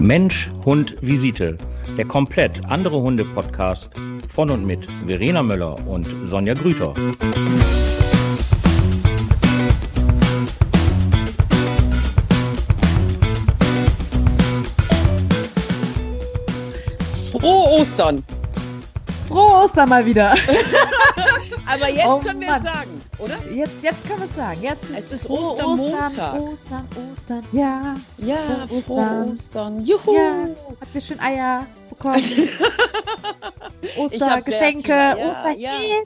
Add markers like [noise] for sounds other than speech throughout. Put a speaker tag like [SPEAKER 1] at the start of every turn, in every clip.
[SPEAKER 1] Mensch, Hund, Visite. Der komplett andere Hunde-Podcast von und mit Verena Möller und Sonja Grüter.
[SPEAKER 2] Frohe Ostern!
[SPEAKER 3] Frohe Ostern mal wieder. [laughs]
[SPEAKER 2] Aber jetzt
[SPEAKER 3] Oh
[SPEAKER 2] können wir
[SPEAKER 3] Mann.
[SPEAKER 2] es sagen, oder?
[SPEAKER 3] Jetzt, jetzt können wir es sagen. Jetzt
[SPEAKER 2] Es ist Ostermontag.
[SPEAKER 3] Ostern, Ostern, Ostern. Ja.
[SPEAKER 2] Ja,
[SPEAKER 3] frohe Ostern.
[SPEAKER 2] Ostern. Juhu!
[SPEAKER 3] Ja. Habt ihr schön Eier bekommen? [laughs]
[SPEAKER 2] Ich
[SPEAKER 3] Ostergeschenke,
[SPEAKER 2] ja,
[SPEAKER 3] Osterhäschen.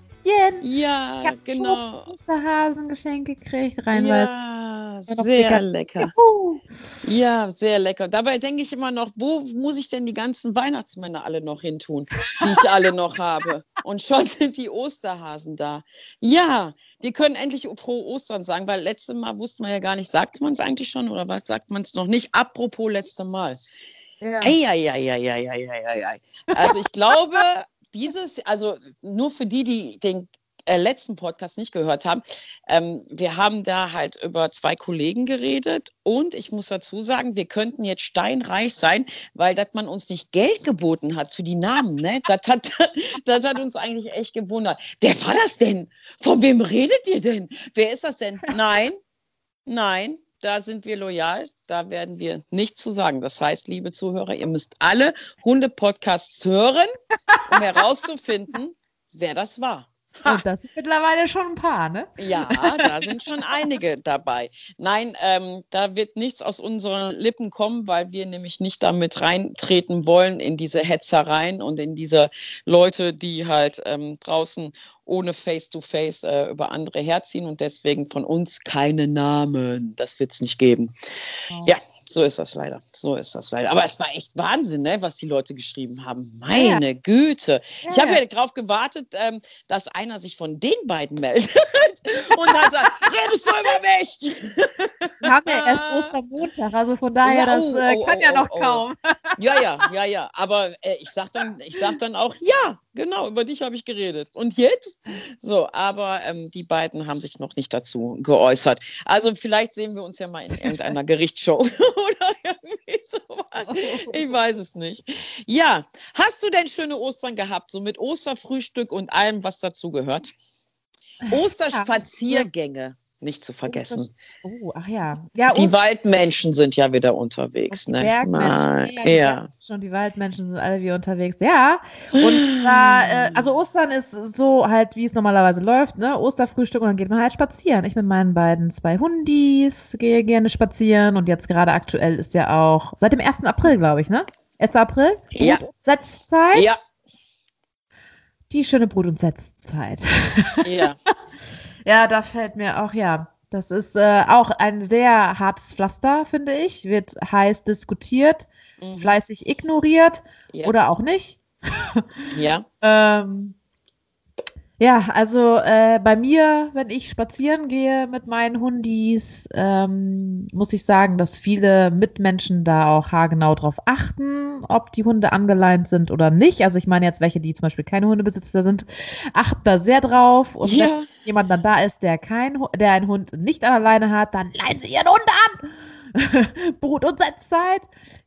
[SPEAKER 2] Ja,
[SPEAKER 3] Ich hab
[SPEAKER 2] genau.
[SPEAKER 3] so Osterhasengeschenke gekriegt, rein, weil
[SPEAKER 2] Ja,
[SPEAKER 3] Ja,
[SPEAKER 2] sehr lecker.
[SPEAKER 3] Juhu.
[SPEAKER 2] Ja, sehr lecker. Dabei denke ich immer noch, wo muss ich denn die ganzen Weihnachtsmänner alle noch hintun, die ich alle noch habe? Und schon sind die Osterhasen da. Ja, wir können endlich frohe Ostern sagen, weil letztes Mal wusste man ja gar nicht, sagt man es eigentlich schon oder was sagt man es noch nicht? Apropos letzte Mal.
[SPEAKER 3] Ja.
[SPEAKER 2] Eieieiei. Also ich glaube, dieses, also nur für die, die den äh, letzten Podcast nicht gehört haben, ähm, wir haben da halt über zwei Kollegen geredet und ich muss dazu sagen, wir könnten jetzt steinreich sein, weil dass man uns nicht Geld geboten hat für die Namen, ne? Das hat, [laughs] das hat uns eigentlich echt gewundert. Wer war das denn? Von wem redet ihr denn? Wer ist das denn? Nein, nein, da sind wir loyal, da werden wir nichts zu sagen. Das heißt, liebe Zuhörer, ihr müsst alle Hunde-Podcasts hören, um herauszufinden, wer das war.
[SPEAKER 3] Und das sind mittlerweile schon ein paar, ne?
[SPEAKER 2] Ja, da sind schon einige dabei. Nein, ähm, da wird nichts aus unseren Lippen kommen, weil wir nämlich nicht damit reintreten wollen in diese Hetzereien und in diese Leute, die halt ähm, draußen ohne Face-to-Face äh, über andere herziehen und deswegen von uns keine Namen. Das wird es nicht geben. Ja, so ist das leider. So ist das leider. Aber es war echt Wahnsinn, ne, was die Leute geschrieben haben. Meine Güte. Ich habe
[SPEAKER 3] Ja.
[SPEAKER 2] ja darauf gewartet, ähm, dass einer sich von den beiden meldet [laughs] und dann sagt, [laughs] redest du über mich?
[SPEAKER 3] Wir haben ja erst Ostermontag, also von daher,
[SPEAKER 2] Ja,
[SPEAKER 3] das
[SPEAKER 2] oh,
[SPEAKER 3] äh,
[SPEAKER 2] oh,
[SPEAKER 3] kann
[SPEAKER 2] oh,
[SPEAKER 3] ja
[SPEAKER 2] oh,
[SPEAKER 3] noch
[SPEAKER 2] oh.
[SPEAKER 3] kaum.
[SPEAKER 2] Ja, ja, ja, ja. Aber äh, ich sag dann, ich sag dann auch, ja, genau, über dich habe ich geredet. Und jetzt? So, aber ähm, die beiden haben sich noch nicht dazu geäußert. Also vielleicht sehen wir uns ja mal in irgendeiner [laughs] Gerichtsshow [laughs] oder irgendwie sowas. Ich weiß es nicht. Ja, hast du denn schöne Ostern gehabt, so mit Osterfrühstück und allem, was dazu gehört? Osterspaziergänge, nicht zu vergessen.
[SPEAKER 3] Oh, ach ja. Ja,
[SPEAKER 2] Die Waldmenschen sind ja wieder unterwegs, ne?
[SPEAKER 3] Bergmenschen, ja,
[SPEAKER 2] ja.
[SPEAKER 3] Schon die Waldmenschen sind alle wieder unterwegs. Ja, und zwar, äh, also Ostern ist so halt, wie es normalerweise läuft, ne? Osterfrühstück und dann geht man halt spazieren. Ich mit meinen beiden zwei Hundis gehe gerne spazieren und jetzt gerade aktuell ist ja auch seit dem 1. April, glaube ich, ne? 1. April?
[SPEAKER 2] Ja.
[SPEAKER 3] Setzzeit?
[SPEAKER 2] Ja,
[SPEAKER 3] Die schöne Brut- und Setzzeit.
[SPEAKER 2] ja. [laughs]
[SPEAKER 3] Ja, da fällt mir auch, ja, das ist äh, auch ein sehr hartes Pflaster, finde ich. Wird heiß diskutiert,
[SPEAKER 2] Mhm.
[SPEAKER 3] fleißig ignoriert
[SPEAKER 2] Ja.
[SPEAKER 3] oder auch nicht.
[SPEAKER 2] ja. [laughs]
[SPEAKER 3] Ähm, ja, also äh, bei mir, wenn ich spazieren gehe mit meinen Hundis, ähm, muss ich sagen, dass viele Mitmenschen da auch haargenau drauf achten, ob die Hunde angeleint sind oder nicht. Also ich meine jetzt welche, die zum Beispiel keine Hundebesitzer sind, achten da sehr drauf. Und
[SPEAKER 2] Ja.
[SPEAKER 3] wenn jemand dann da ist, der kein, der einen Hund nicht an der Leine hat, dann leihen sie ihren Hund an. [laughs] Brut- und Setzzeit.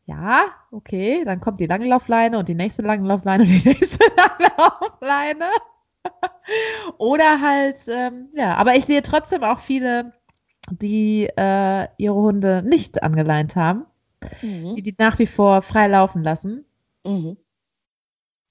[SPEAKER 3] Ja, okay, dann kommt die Langlaufleine und die nächste Langlaufleine und die [laughs] nächste Langlaufleine. Oder halt, ähm, ja, aber ich sehe trotzdem auch viele, die äh, ihre Hunde nicht angeleint haben, die
[SPEAKER 2] Mhm.
[SPEAKER 3] die nach wie vor frei laufen lassen.
[SPEAKER 2] Mhm.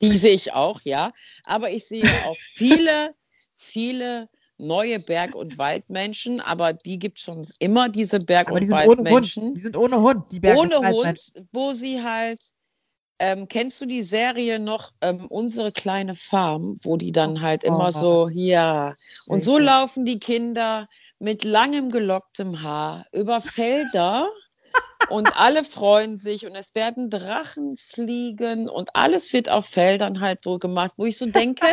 [SPEAKER 2] Die sehe ich auch, ja. Aber ich sehe auch viele, viele neue Berg- und Waldmenschen, aber die gibt schon immer diese Berg-
[SPEAKER 3] Aber die
[SPEAKER 2] und
[SPEAKER 3] sind ohne Hund.
[SPEAKER 2] Waldmenschen.
[SPEAKER 3] Die sind ohne Hund, die Berg- und
[SPEAKER 2] Ohne
[SPEAKER 3] Waldmenschen.
[SPEAKER 2] Hund, wo sie halt, ähm, kennst du die Serie noch, ähm, Unsere kleine Farm, wo die dann halt
[SPEAKER 3] Oh.
[SPEAKER 2] immer so, ja. Und so laufen die Kinder mit langem gelocktem Haar über Felder [laughs] und alle freuen sich und es werden Drachen fliegen und alles wird auf Feldern halt wohl gemacht, wo ich so denke,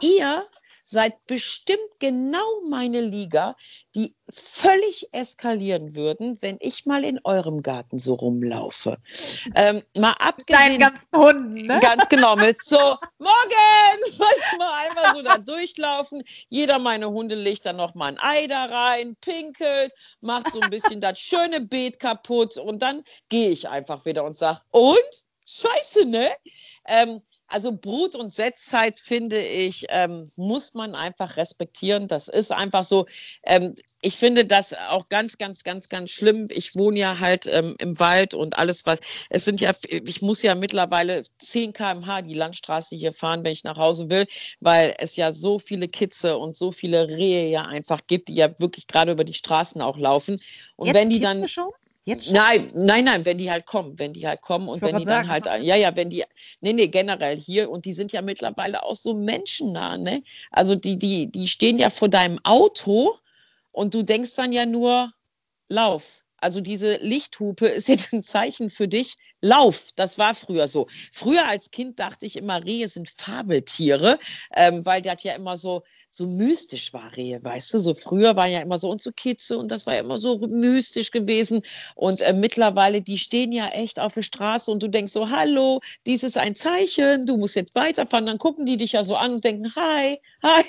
[SPEAKER 2] ihr seid bestimmt genau meine Liga, die völlig eskalieren würden, wenn ich mal in eurem Garten so rumlaufe. Ähm, mal abgesehen.
[SPEAKER 3] Deinen ganzen Hunden, ne?
[SPEAKER 2] Ganz genau, mit so, morgen, [laughs] du, mal einfach so da durchlaufen. Jeder meiner Hunde legt dann noch mal ein Ei da rein, pinkelt, macht so ein bisschen das schöne Beet kaputt und dann gehe ich einfach wieder und sage, und? Scheiße, ne? Ähm, also Brut- und Setzzeit, finde ich, ähm, muss man einfach respektieren. Das ist einfach so. Ähm, ich finde das auch ganz, ganz, ganz, ganz schlimm. Ich wohne ja halt ähm, im Wald und alles was. Es sind ja, ich muss ja mittlerweile 10 km/h die Landstraße hier fahren, wenn ich nach Hause will, weil es ja so viele Kitze und so viele Rehe ja einfach gibt, die ja wirklich gerade über die Straßen auch laufen. Und
[SPEAKER 3] Jetzt
[SPEAKER 2] wenn die dann.
[SPEAKER 3] Schon? Jetzt schon?
[SPEAKER 2] Nein, nein, nein, wenn die halt kommen, wenn die halt kommen und wenn die dann halt, ja, ja, wenn die, nee, nee, generell hier und die sind ja mittlerweile auch so menschennah, ne? Also die, die, die stehen ja vor deinem Auto und du denkst dann ja nur, lauf. Also diese Lichthupe ist jetzt ein Zeichen für dich, lauf. Das war früher so. Früher als Kind dachte ich immer, Rehe sind Fabeltiere, ähm, weil das ja immer so, so mystisch war, Rehe, weißt du? So früher war ja immer so und so Kitze und das war ja immer so mystisch gewesen. Und äh, mittlerweile, die stehen ja echt auf der Straße und du denkst so, hallo, dies ist ein Zeichen, du musst jetzt weiterfahren. Dann gucken die dich ja so an und denken, hi, hi.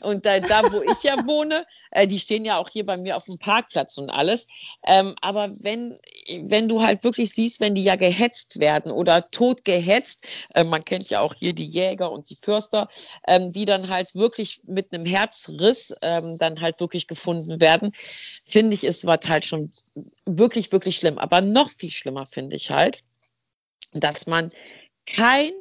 [SPEAKER 2] Und äh, da, wo ich ja wohne, äh, die stehen ja auch hier bei mir auf dem Parkplatz und alles. Ähm, aber wenn, wenn du halt wirklich siehst, wenn die ja gehetzt werden oder tot gehetzt, äh, man kennt ja auch hier die Jäger und die Förster, ähm, die dann halt wirklich mit einem Herzriss ähm, dann halt wirklich gefunden werden, finde ich, ist was halt schon wirklich, wirklich schlimm. Aber noch viel schlimmer finde ich halt, dass man kein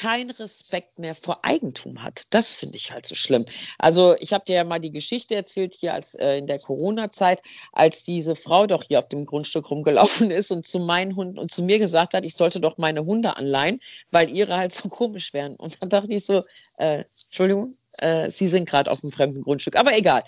[SPEAKER 2] kein Respekt mehr vor Eigentum hat. Das finde ich halt so schlimm. Also ich habe dir ja mal die Geschichte erzählt hier als äh, in der Corona-Zeit, als diese Frau doch hier auf dem Grundstück rumgelaufen ist und zu meinen Hunden und zu mir gesagt hat, ich sollte doch meine Hunde anleihen, weil ihre halt so komisch wären. Und dann dachte ich so, äh, Entschuldigung, äh, Sie sind gerade auf einem fremden Grundstück. Aber egal.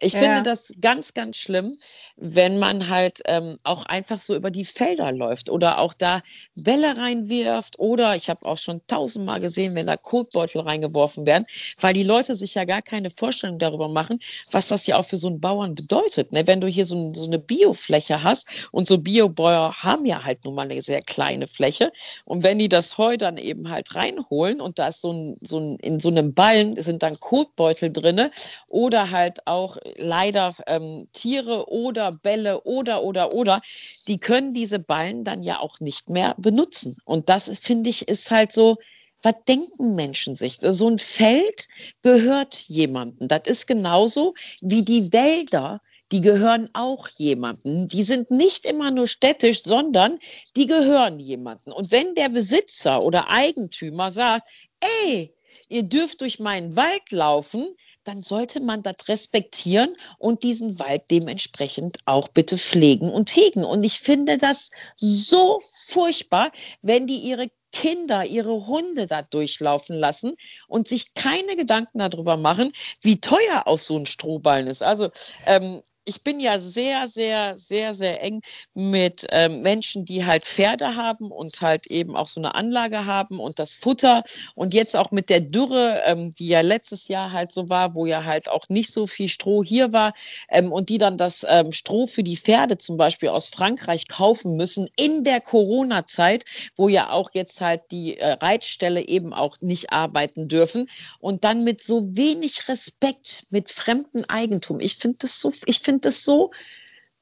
[SPEAKER 2] Ich
[SPEAKER 3] Ja.
[SPEAKER 2] finde das ganz, ganz schlimm, wenn man halt ähm, auch einfach so über die Felder läuft oder auch da Bälle reinwirft oder ich habe auch schon tausendmal gesehen, wenn da Kotbeutel reingeworfen werden, weil die Leute sich ja gar keine Vorstellung darüber machen, was das ja auch für so einen Bauern bedeutet. Ne? Wenn du hier so, so eine Biofläche hast und so Biobäuer haben ja halt nun mal eine sehr kleine Fläche und wenn die das Heu dann eben halt reinholen und da ist so ein, so ein in so einem Ballen sind dann Kotbeutel drinne oder halt auch leider ähm, Tiere oder Bälle oder oder oder, die können diese Ballen dann ja auch nicht mehr benutzen. Und das finde ich, ist halt so, was denken Menschen sich? So ein Feld gehört jemandem. Das ist genauso wie die Wälder. Die gehören auch jemandem. Die sind nicht immer nur städtisch, sondern die gehören jemandem. Und wenn der Besitzer oder Eigentümer sagt, ey, ihr dürft durch meinen Wald laufen, dann sollte man das respektieren und diesen Wald dementsprechend auch bitte pflegen und hegen. Und ich finde das so furchtbar, wenn die ihre Kinder, ihre Hunde da durchlaufen lassen und sich keine Gedanken darüber machen, wie teuer auch so ein Strohballen ist. Also ähm, ich bin ja sehr, sehr, sehr, sehr eng mit ähm, Menschen, die halt Pferde haben und halt eben auch so eine Anlage haben und das Futter und jetzt auch mit der Dürre, ähm, die ja letztes Jahr halt so war, wo ja halt auch nicht so viel Stroh hier war ähm, und die dann das ähm, Stroh für die Pferde zum Beispiel aus Frankreich kaufen müssen in der Corona-Zeit, wo ja auch jetzt halt die äh, Reitställe eben auch nicht arbeiten dürfen und dann mit so wenig Respekt mit fremdem Eigentum. Ich finde das so, ich finde das so,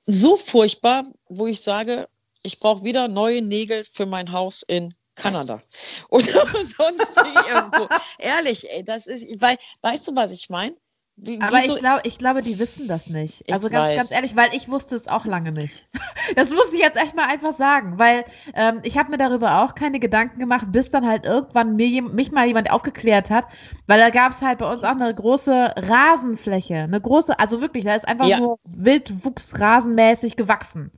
[SPEAKER 2] so furchtbar, wo ich sage, ich brauche wieder neue Nägel für mein Haus in Kanada [laughs] oder sonst irgendwo. [laughs] Ehrlich, ey, das ist, weil, weißt du, was ich meine? Wie,
[SPEAKER 3] Aber
[SPEAKER 2] wieso-
[SPEAKER 3] ich, glaub, ich glaube, die wissen das nicht.
[SPEAKER 2] Ich
[SPEAKER 3] Also ganz,
[SPEAKER 2] weiß.
[SPEAKER 3] ganz ehrlich, weil ich wusste es auch lange nicht. [laughs] Das muss ich jetzt echt mal einfach sagen, weil ähm, ich habe mir darüber auch keine Gedanken gemacht, bis dann halt irgendwann mir, mich mal jemand aufgeklärt hat, weil da gab es halt bei uns auch eine große Rasenfläche, eine große, also wirklich, da ist einfach
[SPEAKER 2] Ja.
[SPEAKER 3] nur wildwuchsrasenmäßig gewachsen.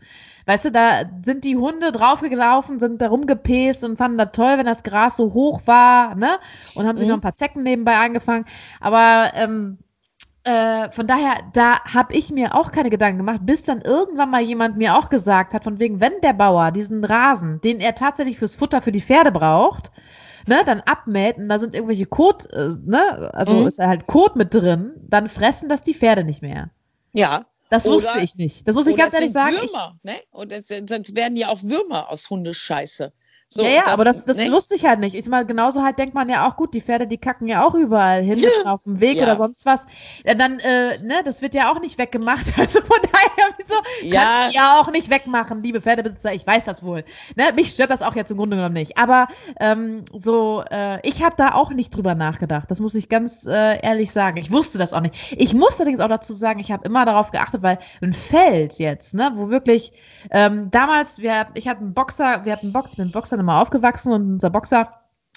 [SPEAKER 3] Weißt du, da sind die Hunde draufgelaufen, sind da rumgepäst und fanden das toll, wenn das Gras so hoch war, ne? Und haben sich
[SPEAKER 2] Mhm.
[SPEAKER 3] noch ein paar Zecken nebenbei angefangen. Aber ähm, äh, von daher, da habe ich mir auch keine Gedanken gemacht, bis dann irgendwann mal jemand mir auch gesagt hat, von wegen, wenn der Bauer diesen Rasen, den er tatsächlich fürs Futter für die Pferde braucht, ne, dann abmäht und da sind irgendwelche Kot, äh, ne, also
[SPEAKER 2] Mhm.
[SPEAKER 3] ist da halt Kot mit drin, dann fressen das die Pferde nicht mehr.
[SPEAKER 2] Ja.
[SPEAKER 3] Das
[SPEAKER 2] Oder-
[SPEAKER 3] wusste ich nicht. Das muss ich ganz ehrlich sagen. Ich,
[SPEAKER 2] Würmer, ne? Und es werden ja auch Würmer aus Hundescheiße. So,
[SPEAKER 3] ja, ja, aber das, das
[SPEAKER 2] ne?
[SPEAKER 3] wusste ich halt nicht. Ich mal, genauso halt denkt man ja auch, gut, die Pferde, die kacken ja auch überall hin, mitten auf dem Weg
[SPEAKER 2] Ja.
[SPEAKER 3] oder sonst was. Ja, dann, äh, ne, das wird ja auch nicht weggemacht. [laughs] Also von daher, wieso
[SPEAKER 2] Ja.
[SPEAKER 3] kannst du ja auch nicht wegmachen, liebe Pferdebesitzer, ich weiß das wohl. Ne, mich stört das auch jetzt im Grunde genommen nicht. Aber ähm, so, äh, ich habe da auch nicht drüber nachgedacht. Das muss ich ganz äh, ehrlich sagen. Ich wusste das auch nicht. Ich muss allerdings auch dazu sagen, ich habe immer darauf geachtet, weil ein Feld jetzt, ne, wo wirklich ähm, damals, wir, ich hatte einen Boxer, wir hatten einen Boxer, ich bin mit Boxern immer aufgewachsen und unser Boxer,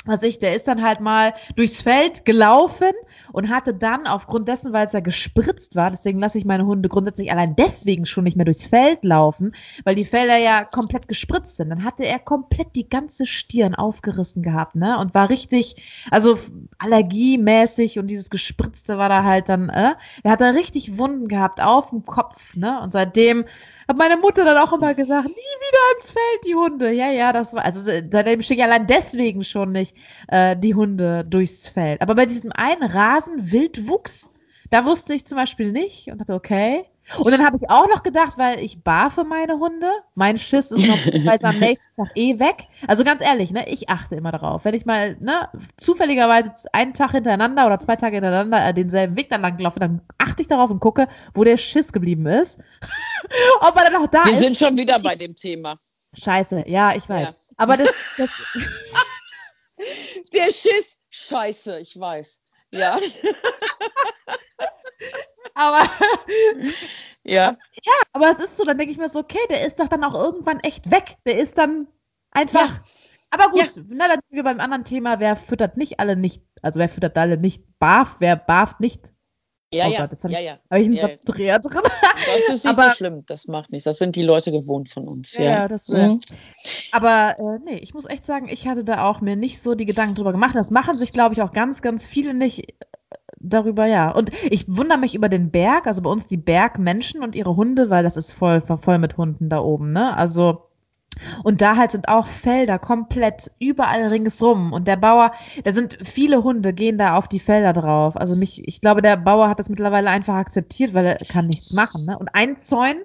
[SPEAKER 3] was ich, der ist dann halt mal durchs Feld gelaufen und hatte dann aufgrund dessen, weil es ja gespritzt war, deswegen lasse ich meine Hunde grundsätzlich allein deswegen schon nicht mehr durchs Feld laufen, weil die Felder ja komplett gespritzt sind. Dann hatte er komplett die ganze Stirn aufgerissen gehabt, ne? Und war richtig, also allergiemäßig und dieses Gespritzte war da halt dann, äh, er hat da richtig Wunden gehabt auf dem Kopf, ne? Und seitdem hat meine Mutter dann auch immer gesagt, nie wieder ins Feld, die Hunde. Ja, ja, das war, also seitdem schicke ich allein deswegen schon nicht äh, die Hunde durchs Feld. Aber bei diesem einen Rasen Wildwuchs, da wusste ich zum Beispiel nicht und dachte, okay. Und dann habe ich auch noch gedacht, weil ich barfe meine Hunde, mein Schiss ist normalerweise [laughs] am nächsten Tag eh weg. Also ganz ehrlich, ne, ich achte immer darauf. Wenn ich mal, ne, zufälligerweise einen Tag hintereinander oder zwei Tage hintereinander äh, denselben Weg dann lang laufe, dann achte ich darauf und gucke, wo der Schiss geblieben ist. [laughs] Ob er dann noch da
[SPEAKER 2] Wir
[SPEAKER 3] ist.
[SPEAKER 2] sind schon wieder bei dem Thema.
[SPEAKER 3] Scheiße, ja, ich weiß.
[SPEAKER 2] Ja.
[SPEAKER 3] Aber das, das [laughs]
[SPEAKER 2] Der Schiss, scheiße, ich weiß. Ja, [laughs]
[SPEAKER 3] aber,
[SPEAKER 2] ja.
[SPEAKER 3] aber es ist so, dann denke ich mir so, okay, der ist doch dann auch irgendwann echt weg. Der ist dann einfach.
[SPEAKER 2] Ja.
[SPEAKER 3] Aber gut, na, dann sind wir beim anderen Thema, wer füttert nicht alle nicht, also wer füttert alle nicht barf, wer barft nicht.
[SPEAKER 2] Ja,
[SPEAKER 3] Oh
[SPEAKER 2] ja,
[SPEAKER 3] Gott, jetzt
[SPEAKER 2] ja, ja.
[SPEAKER 3] Habe ich einen
[SPEAKER 2] Ja,
[SPEAKER 3] Satzdreher drin?
[SPEAKER 2] Das ist nicht
[SPEAKER 3] Aber-
[SPEAKER 2] so schlimm, das macht nichts. Das sind die Leute gewohnt von uns. Ja,
[SPEAKER 3] Ja, das
[SPEAKER 2] Mhm.
[SPEAKER 3] Aber äh, nee, ich muss echt sagen, ich hatte da auch mir nicht so die Gedanken drüber gemacht. Das machen sich, glaube ich, auch ganz, ganz viele nicht äh, darüber, ja. Und ich wundere mich über den Berg, also bei uns die Bergmenschen und ihre Hunde, weil das ist voll, voll mit Hunden da oben, ne? Also. Und da halt sind auch Felder komplett überall ringsrum. Und der Bauer, da sind viele Hunde, gehen da auf die Felder drauf. Also mich, ich glaube, der Bauer hat das mittlerweile einfach akzeptiert, weil er kann nichts machen. Ne? Und einzäunen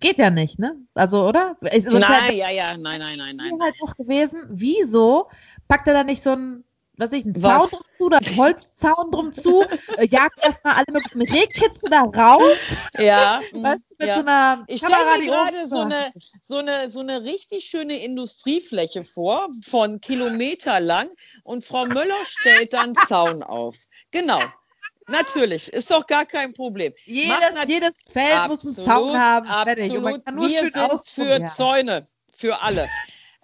[SPEAKER 3] geht ja nicht, ne? Also, oder? Sonst
[SPEAKER 2] Nein,
[SPEAKER 3] hätte-
[SPEAKER 2] ja, ja, nein, nein, nein, nein.
[SPEAKER 3] halt noch gewesen, wieso packt er da nicht so ein, was weiß ich, einen Zaun drum zu, oder einen Holzzaun drum zu, äh, jagt erstmal alle möglichen Rehkitze da raus,
[SPEAKER 2] Ja, [laughs]
[SPEAKER 3] weißt mit
[SPEAKER 2] ja.
[SPEAKER 3] so einer
[SPEAKER 2] Ich stelle mir gerade so eine, so, eine, so eine richtig schöne Industriefläche vor, von Kilometer lang. Und Frau Möller stellt dann Zaun auf. Genau. Natürlich, ist doch gar kein Problem. Macht
[SPEAKER 3] Jedes,
[SPEAKER 2] nat-
[SPEAKER 3] jedes Feld muss einen Zaun haben,
[SPEAKER 2] Absolut. Wir sind für
[SPEAKER 3] ja.
[SPEAKER 2] Zäune, für alle.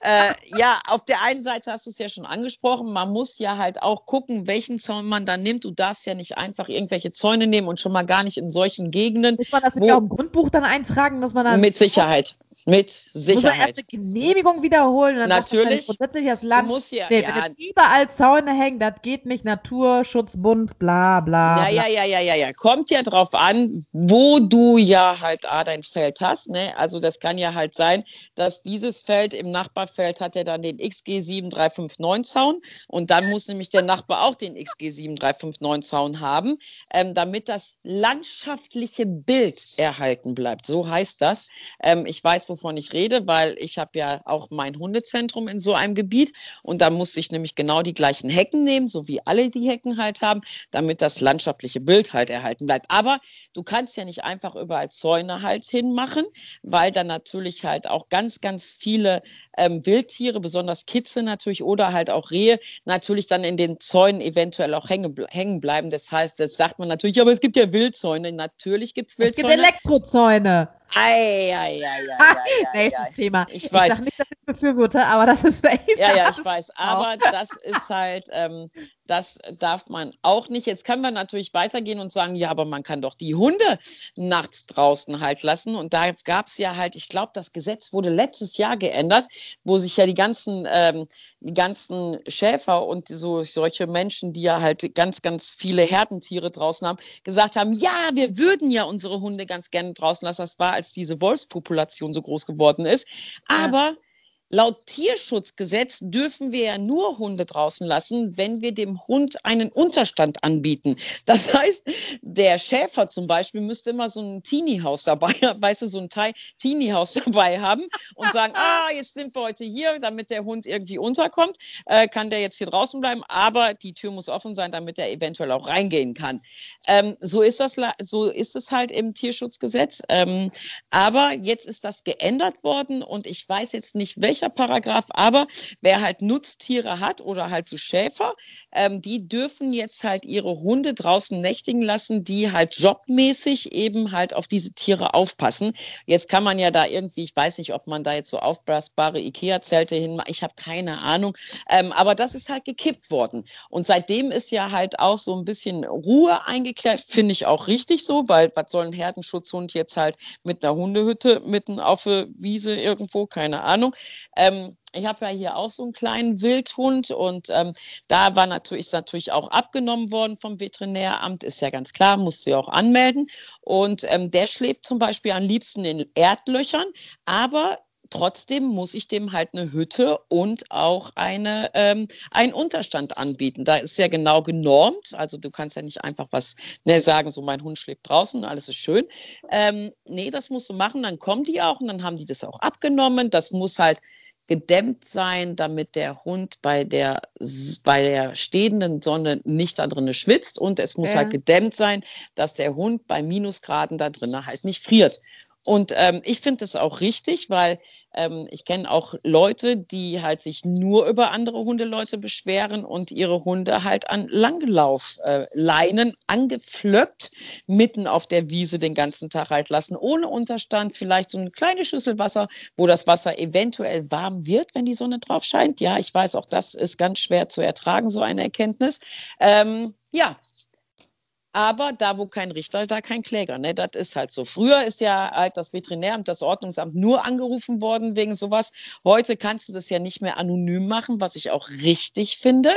[SPEAKER 2] Äh, ja, auf der einen Seite hast du es ja schon angesprochen, man muss ja halt auch gucken, welchen Zaun man dann nimmt. Du darfst ja nicht einfach irgendwelche Zäune nehmen und schon mal gar nicht in solchen Gegenden.
[SPEAKER 3] Muss man das nicht auch im Grundbuch dann eintragen, dass man dann
[SPEAKER 2] Mit Sicherheit. Mit
[SPEAKER 3] muss man
[SPEAKER 2] Sicherheit.
[SPEAKER 3] erst eine Genehmigung wiederholen und dann
[SPEAKER 2] Natürlich.
[SPEAKER 3] grundsätzlich das
[SPEAKER 2] Du
[SPEAKER 3] Land.
[SPEAKER 2] musst ja,
[SPEAKER 3] nee,
[SPEAKER 2] ja,
[SPEAKER 3] wenn jetzt überall Zäune hängen, das geht nicht, Naturschutzbund, bla bla.
[SPEAKER 2] Ja,
[SPEAKER 3] bla.
[SPEAKER 2] ja, ja, ja, ja, ja. Kommt ja drauf an, wo du ja halt A, dein Feld hast. Ne? Also das kann ja halt sein, dass dieses Feld im Nachbarfeld hat ja dann den XG7359 Zaun und dann muss nämlich der Nachbar auch den XG7359 Zaun haben, ähm, damit das landschaftliche Bild erhalten bleibt. So heißt das. Ähm, ich weiß, wovon ich rede, weil ich habe ja auch mein Hundezentrum in so einem Gebiet und da musste ich nämlich genau die gleichen Hecken nehmen, so wie alle die Hecken halt haben, damit das landschaftliche Bild halt erhalten bleibt. Aber du kannst ja nicht einfach überall Zäune halt hinmachen, weil dann natürlich halt auch ganz, ganz viele ähm, Wildtiere, besonders Kitze natürlich oder halt auch Rehe, natürlich dann in den Zäunen eventuell auch hängen, hängen bleiben. Das heißt, das sagt man natürlich, aber es gibt ja Wildzäune. Natürlich gibt es
[SPEAKER 3] Es gibt
[SPEAKER 2] Wildzäune.
[SPEAKER 3] Elektrozäune.
[SPEAKER 2] Ei, [laughs] ei, ei, ei,
[SPEAKER 3] Nächstes. Thema.
[SPEAKER 2] Ich weiß.
[SPEAKER 3] sag nicht, dass ich befürworte, aber das ist echt.
[SPEAKER 2] Ja, ja, ich weiß. Aber das ist halt, ähm, das darf man auch nicht. Jetzt können wir natürlich weitergehen und sagen, ja, aber man kann doch die Hunde nachts draußen halt lassen. Und da gab es ja halt, ich glaube, das Gesetz wurde letztes Jahr geändert, wo sich ja die ganzen, ähm, die ganzen Schäfer und so solche Menschen, die ja halt ganz, ganz viele Herdentiere draußen haben, gesagt haben, ja, wir würden ja unsere Hunde ganz gerne draußen lassen. Das war, als diese Wolfspopulation so groß geworden ist. Aber Laut Tierschutzgesetz dürfen wir ja nur Hunde draußen lassen, wenn wir dem Hund einen Unterstand anbieten. Das [laughs] heißt, der Schäfer zum Beispiel müsste immer so ein Teenie-Haus dabei, [laughs] weißt du, so ein Teenie-Haus [laughs] dabei haben und sagen, ah, jetzt sind wir heute hier, damit der Hund irgendwie unterkommt, äh, kann der jetzt hier draußen bleiben, aber die Tür muss offen sein, damit er eventuell auch reingehen kann. Ähm, so ist das, so ist es halt im Tierschutzgesetz. Ähm, aber jetzt ist das geändert worden und ich weiß jetzt nicht, welche welcher Paragraph, aber wer halt Nutztiere hat oder halt so Schäfer, ähm, die dürfen jetzt halt ihre Hunde draußen nächtigen lassen, die halt jobmäßig eben halt auf diese Tiere aufpassen. Jetzt kann man ja da irgendwie, ich weiß nicht, ob man da jetzt so aufblasbare Ikea-Zelte hinmacht, ich habe keine Ahnung, ähm, aber das ist halt gekippt worden. Und seitdem ist ja halt auch so ein bisschen Ruhe eingeklärt, finde ich auch richtig so, weil was soll ein Herdenschutzhund jetzt halt mit einer Hundehütte mitten auf der Wiese irgendwo, keine Ahnung. Ähm, ich habe ja hier auch so einen kleinen Wildhund und ähm, da war natürlich, ist natürlich auch abgenommen worden vom Veterinäramt, ist ja ganz klar, musste ja auch anmelden. Und ähm, der schläft zum Beispiel am liebsten in Erdlöchern, aber trotzdem muss ich dem halt eine Hütte und auch eine, ähm, einen Unterstand anbieten. Da ist ja genau genormt. Also du kannst ja nicht einfach was ne, sagen, so mein Hund schläft draußen, alles ist schön. Ähm, nee, das musst du machen, dann kommen die auch und dann haben die das auch abgenommen. Das muss halt gedämmt sein, damit der Hund bei der, bei der stehenden Sonne nicht da drinnen schwitzt und es muss ja. halt gedämmt sein, dass der Hund bei Minusgraden da drinnen halt nicht friert. Und ähm, ich finde das auch richtig, weil ähm, ich kenne auch Leute, die halt sich nur über andere Hundeleute beschweren und ihre Hunde halt an Langlaufleinen äh, angeflöckt mitten auf der Wiese den ganzen Tag halt lassen, ohne Unterstand, vielleicht so eine kleine Schüssel Wasser, wo das Wasser eventuell warm wird, wenn die Sonne drauf scheint. Ja, ich weiß, auch das ist ganz schwer zu ertragen, so eine Erkenntnis. Ähm, ja, aber da, wo kein Richter, da kein Kläger. Ne? Das ist halt so. Früher ist ja halt das Veterinäramt, das Ordnungsamt nur angerufen worden wegen sowas. Heute kannst du das ja nicht mehr anonym machen, was ich auch richtig finde.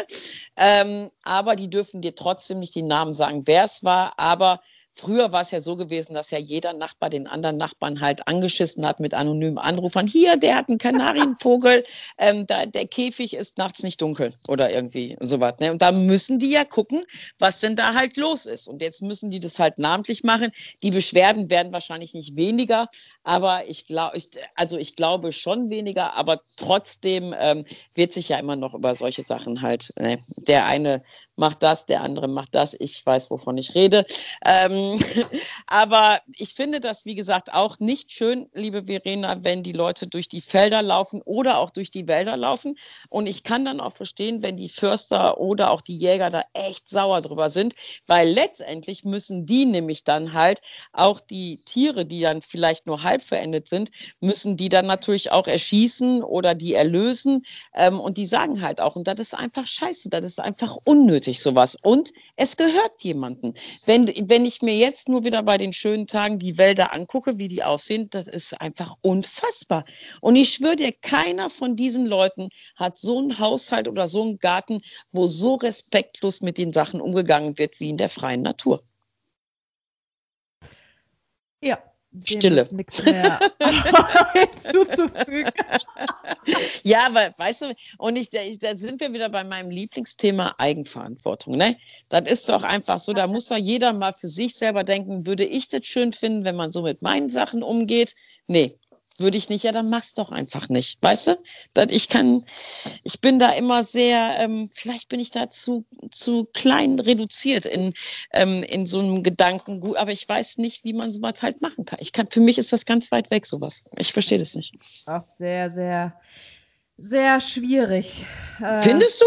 [SPEAKER 2] Ähm, aber die dürfen dir trotzdem nicht die Namen sagen, wer es war. Aber Früher war es ja so gewesen, dass ja jeder Nachbar den anderen Nachbarn halt angeschissen hat mit anonymen Anrufern. Hier, der hat einen Kanarienvogel, [laughs] ähm, da, der Käfig ist nachts nicht dunkel oder irgendwie sowas. Ne? Und da müssen die ja gucken, was denn da halt los ist. Und jetzt müssen die das halt namentlich machen. Die Beschwerden werden wahrscheinlich nicht weniger, aber ich glaube, also ich glaube schon weniger, aber trotzdem ähm, wird sich ja immer noch über solche Sachen halt, ne? der eine macht das, der andere macht das. Ich weiß, wovon ich rede. Ähm, [laughs] aber ich finde das, wie gesagt, auch nicht schön, liebe Verena, wenn die Leute durch die Felder laufen oder auch durch die Wälder laufen. Und ich kann dann auch verstehen, wenn die Förster oder auch die Jäger da echt sauer drüber sind, weil letztendlich müssen die nämlich dann halt auch die Tiere, die dann vielleicht nur halb verendet sind, müssen die dann natürlich auch erschießen oder die erlösen. Ähm, und die sagen halt auch, und das ist einfach scheiße, das ist einfach unnötig nötig, sowas. Und es gehört jemandem. Wenn, wenn ich mir jetzt nur wieder bei den schönen Tagen die Wälder angucke, wie die aussehen, das ist einfach unfassbar. Und ich schwöre dir, keiner von diesen Leuten hat so einen Haushalt oder so einen Garten, wo so respektlos mit den Sachen umgegangen wird wie in der freien Natur.
[SPEAKER 3] Ja, Stille. nichts mehr [laughs] hinzuzufügen.
[SPEAKER 2] ja, aber weißt du, und ich, da sind wir wieder bei meinem Lieblingsthema Eigenverantwortung. Ne? Das ist doch einfach so, da muss doch jeder mal für sich selber denken, würde ich das schön finden, wenn man so mit meinen Sachen umgeht? Nee, würde ich nicht, ja, dann mach's doch einfach nicht. Weißt du? Ich kann, ich bin da immer sehr, ähm, vielleicht bin ich da zu, zu klein reduziert in, ähm, in so einem Gedankengut, aber ich weiß nicht, wie man sowas halt machen kann. Ich kann, für mich ist das ganz weit weg, sowas. Ich verstehe das nicht.
[SPEAKER 3] Auch sehr, sehr, sehr schwierig.
[SPEAKER 2] Äh, Findest du?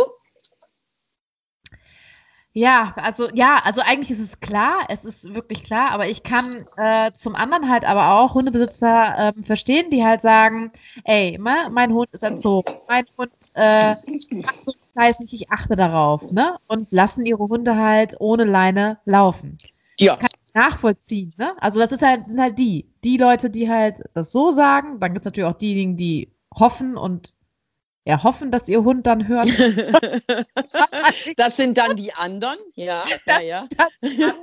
[SPEAKER 3] Ja, also ja, also eigentlich ist es klar, es ist wirklich klar, aber ich kann äh, zum anderen halt aber auch Hundebesitzer ähm, verstehen, die halt sagen, ey, ma, mein Hund ist erzogen, mein Hund äh, weiß nicht, ich achte darauf, ne? Und lassen ihre Hunde halt ohne Leine laufen. Ja. Kann ich nachvollziehen, ne? Also das ist halt, sind halt die, die Leute, die halt das so sagen. Dann gibt's natürlich auch diejenigen, die hoffen und ja, hoffen, dass ihr Hund dann hört. [laughs] [laughs]
[SPEAKER 2] das sind dann die anderen, ja, das, ja, ja. [laughs]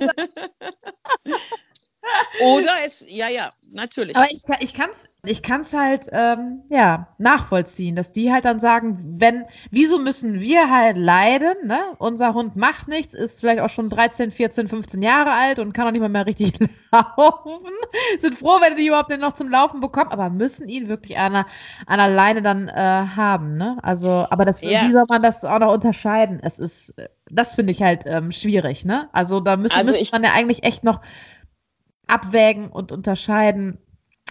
[SPEAKER 2] Oder es, ja, ja, natürlich.
[SPEAKER 3] Aber ich, ich kann es ich kann's halt ähm, ja, nachvollziehen, dass die halt dann sagen, wenn, wieso müssen wir halt leiden? Ne? Unser Hund macht nichts, ist vielleicht auch schon 13, 14, 15 Jahre alt und kann auch nicht mal mehr richtig [laughs] laufen. Sind froh, wenn die überhaupt noch zum Laufen bekommen, aber müssen ihn wirklich an an der Leine dann äh, haben. Ne? Also, aber das, ja. wie soll man das auch noch unterscheiden? Es ist, das finde ich halt ähm, schwierig. Ne? Also da müssen, also müsste man ja eigentlich echt noch abwägen und unterscheiden,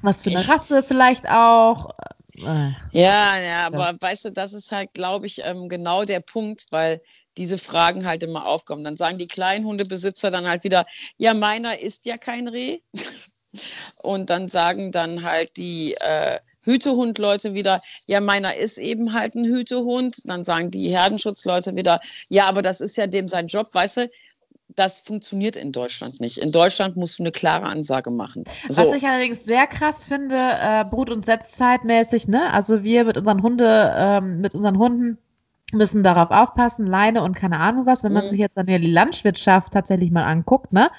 [SPEAKER 3] was für eine ich, Rasse vielleicht auch.
[SPEAKER 2] Äh, ja, ja, aber weißt du, das ist halt, glaube ich, ähm, genau der Punkt, weil diese Fragen halt immer aufkommen. Dann sagen die kleinen Hundebesitzer dann halt wieder, ja, meiner ist ja kein Reh. [laughs] Und dann sagen dann halt die äh, Hütehundleute wieder, ja, meiner ist eben halt ein Hütehund. Dann sagen die Herdenschutzleute wieder, ja, aber das ist ja dem sein Job, weißt du, das funktioniert in Deutschland nicht. In Deutschland musst du eine klare Ansage machen.
[SPEAKER 3] So. Was ich allerdings sehr krass finde, äh, Brut- und Setzzeitmäßig, ne? Also wir mit unseren Hunde, ähm, mit unseren Hunden müssen darauf aufpassen, Leine und keine Ahnung was. Wenn man mhm. sich jetzt dann ja die Landwirtschaft tatsächlich mal anguckt, ne?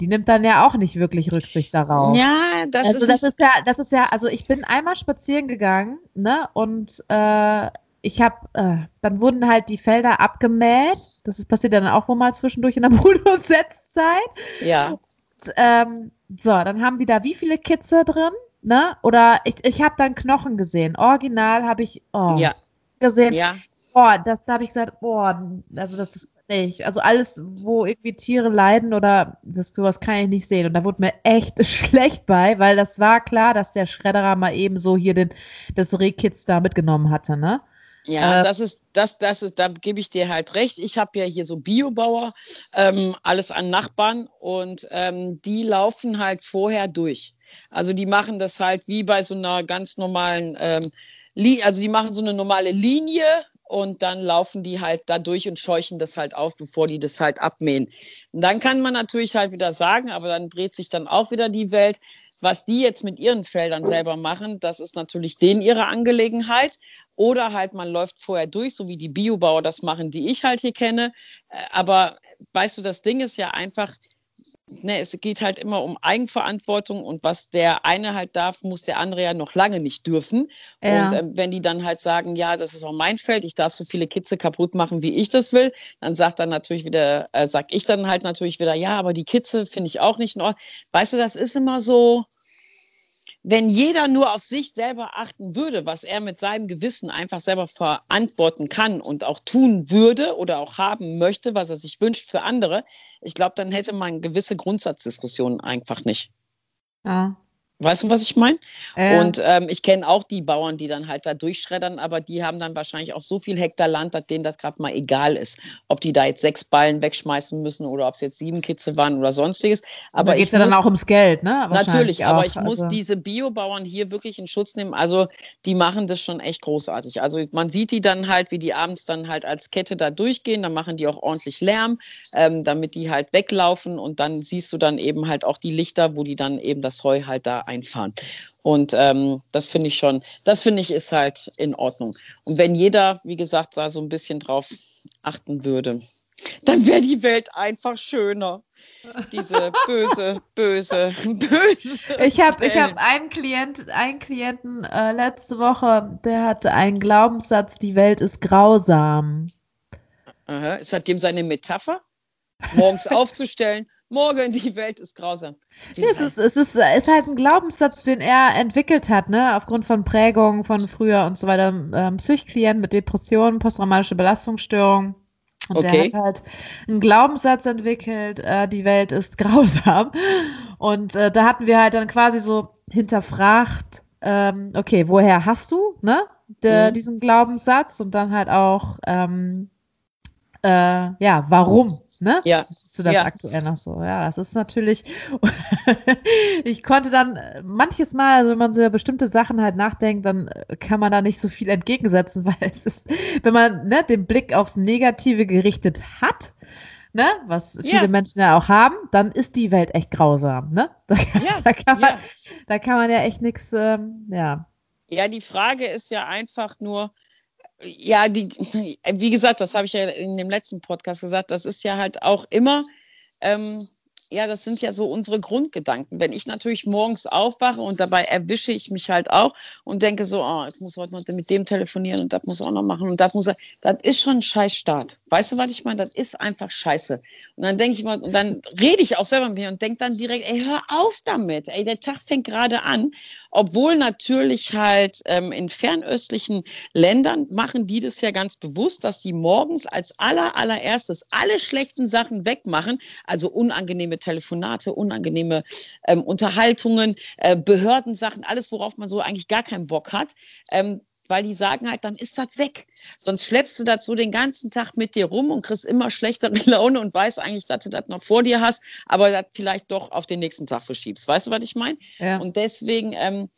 [SPEAKER 3] Die nimmt dann ja auch nicht wirklich Rücksicht darauf.
[SPEAKER 2] Ja, das
[SPEAKER 3] also
[SPEAKER 2] ist
[SPEAKER 3] das ist ja, das ist ja, also ich bin einmal spazieren gegangen, ne? Und äh, ich habe, äh, dann wurden halt die Felder abgemäht. Das passiert dann auch wohl mal zwischendurch in der [laughs] Brut- und Setzzeit.
[SPEAKER 2] Ja. Und,
[SPEAKER 3] ähm, so, dann haben die da wie viele Kitze drin? Ne? Oder ich, ich habe dann Knochen gesehen. Original habe ich oh,
[SPEAKER 2] ja.
[SPEAKER 3] gesehen.
[SPEAKER 2] Ja.
[SPEAKER 3] Boah, das, da habe ich gesagt, boah, also das ist nicht. Also alles, wo irgendwie Tiere leiden oder das sowas kann ich nicht sehen. Und da wurde mir echt [laughs] schlecht bei, weil das war klar, dass der Schredderer mal eben so hier den, das Rehkitz da mitgenommen hatte, ne?
[SPEAKER 2] Ja, äh, das ist, das, das ist, da gebe ich dir halt recht. Ich habe ja hier so Biobauer, ähm, alles an Nachbarn und ähm, die laufen halt vorher durch. Also die machen das halt wie bei so einer ganz normalen, ähm, also die machen so eine normale Linie und dann laufen die halt da durch und scheuchen das halt auf, bevor die das halt abmähen. Und dann kann man natürlich halt wieder sagen, aber dann dreht sich dann auch wieder die Welt. Was die jetzt mit ihren Feldern selber machen, das ist natürlich denen ihre Angelegenheit. Oder halt, man läuft vorher durch, so wie die Biobauer das machen, die ich halt hier kenne. Äh, aber weißt du, das Ding ist ja einfach, ne, es geht halt immer um Eigenverantwortung und was der eine halt darf, muss der andere ja noch lange nicht dürfen. Ja. Und äh, wenn die dann halt sagen, ja, das ist auch mein Feld, ich darf so viele Kitze kaputt machen, wie ich das will, dann sagt dann natürlich wieder, äh, sag ich dann halt natürlich wieder, ja, aber die Kitze finde ich auch nicht in Ordnung. Weißt du, das ist immer so, wenn jeder nur auf sich selber achten würde, was er mit seinem Gewissen einfach selber verantworten kann und auch tun würde oder auch haben möchte, was er sich wünscht für andere, ich glaube, dann hätte man gewisse Grundsatzdiskussionen einfach nicht.
[SPEAKER 3] Ja.
[SPEAKER 2] Weißt du, was ich meine? Äh. Und ähm, ich kenne auch die Bauern, die dann halt da durchschreddern, aber die haben dann wahrscheinlich auch so viel Hektar Land, dass denen das gerade mal egal ist, ob die da jetzt sechs Ballen wegschmeißen müssen oder ob es jetzt sieben Kitze waren oder sonstiges. Aber
[SPEAKER 3] geht es ja dann auch ums Geld, ne?
[SPEAKER 2] Natürlich, aber ich muss also. diese Biobauern hier wirklich in Schutz nehmen. Also die machen das schon echt großartig. Also man sieht die dann halt, wie die abends dann halt als Kette da durchgehen, dann machen die auch ordentlich Lärm, ähm, damit die halt weglaufen und dann siehst du dann eben halt auch die Lichter, wo die dann eben das Heu halt da einfahren. Und ähm, das finde ich schon, das finde ich ist halt in Ordnung. Und wenn jeder, wie gesagt, da so ein bisschen drauf achten würde, dann wäre die Welt einfach schöner. Diese böse, böse, böse.
[SPEAKER 3] Ich habe ich hab einen, Klient, einen Klienten äh, letzte Woche, der hatte einen Glaubenssatz, die Welt ist grausam.
[SPEAKER 2] Aha. Ist das dem seine Metapher? Morgens aufzustellen. Morgen, die Welt ist grausam.
[SPEAKER 3] Ja, es, ist, es ist, ist, halt ein Glaubenssatz, den er entwickelt hat, ne? aufgrund von Prägungen von früher und so weiter. Ähm, Psychklient mit Depressionen, posttraumatische Belastungsstörung. Und okay. der hat halt einen Glaubenssatz entwickelt, äh, die Welt ist [laughs] grausam. Und äh, da hatten wir halt dann quasi so hinterfragt, ähm, okay, woher hast du ne, de, mhm. diesen Glaubenssatz? Und dann halt auch, ähm, äh, ja, warum Ne?
[SPEAKER 2] Ja.
[SPEAKER 3] Du das
[SPEAKER 2] ja.
[SPEAKER 3] aktuell noch so? Ja, das ist natürlich. [laughs] ich konnte dann manches Mal, also wenn man so über bestimmte Sachen halt nachdenkt, dann kann man da nicht so viel entgegensetzen, [laughs] weil es ist, wenn man ne, den Blick aufs Negative gerichtet hat, ne, was viele ja. Menschen ja auch haben, dann ist die Welt echt grausam, ne? [laughs] Da, ja. da, kann, man, da kann man ja echt nichts, ähm, ja.
[SPEAKER 2] Ja, die Frage ist ja einfach nur, ja, die, wie gesagt, das habe ich ja in dem letzten Podcast gesagt, das ist ja halt auch immer, ähm, ja, das sind ja so unsere Grundgedanken. Wenn ich natürlich morgens aufwache und dabei erwische ich mich halt auch und denke so, oh, jetzt muss heute noch mit dem telefonieren und das muss auch noch machen und das muss er, das ist schon ein scheiß Start. Weißt du, was ich meine? Das ist einfach scheiße. Und dann denke ich mal, und dann rede ich auch selber mit mir und denke dann direkt, ey, hör auf damit. Ey, der Tag fängt gerade an. Obwohl natürlich halt ähm, in fernöstlichen Ländern machen die das ja ganz bewusst, dass die morgens als aller, allererstes alle schlechten Sachen wegmachen, also unangenehme Telefonate, unangenehme ähm, Unterhaltungen, äh, Behördensachen, alles, worauf man so eigentlich gar keinen Bock hat. Ähm, weil die sagen halt, dann ist das weg. Sonst schleppst du das so den ganzen Tag mit dir rum und kriegst immer schlechtere [laughs] Laune und weißt eigentlich, dass du das noch vor dir hast, aber das vielleicht doch auf den nächsten Tag verschiebst. Weißt du, was ich meine? Ja. Und deswegen ähm,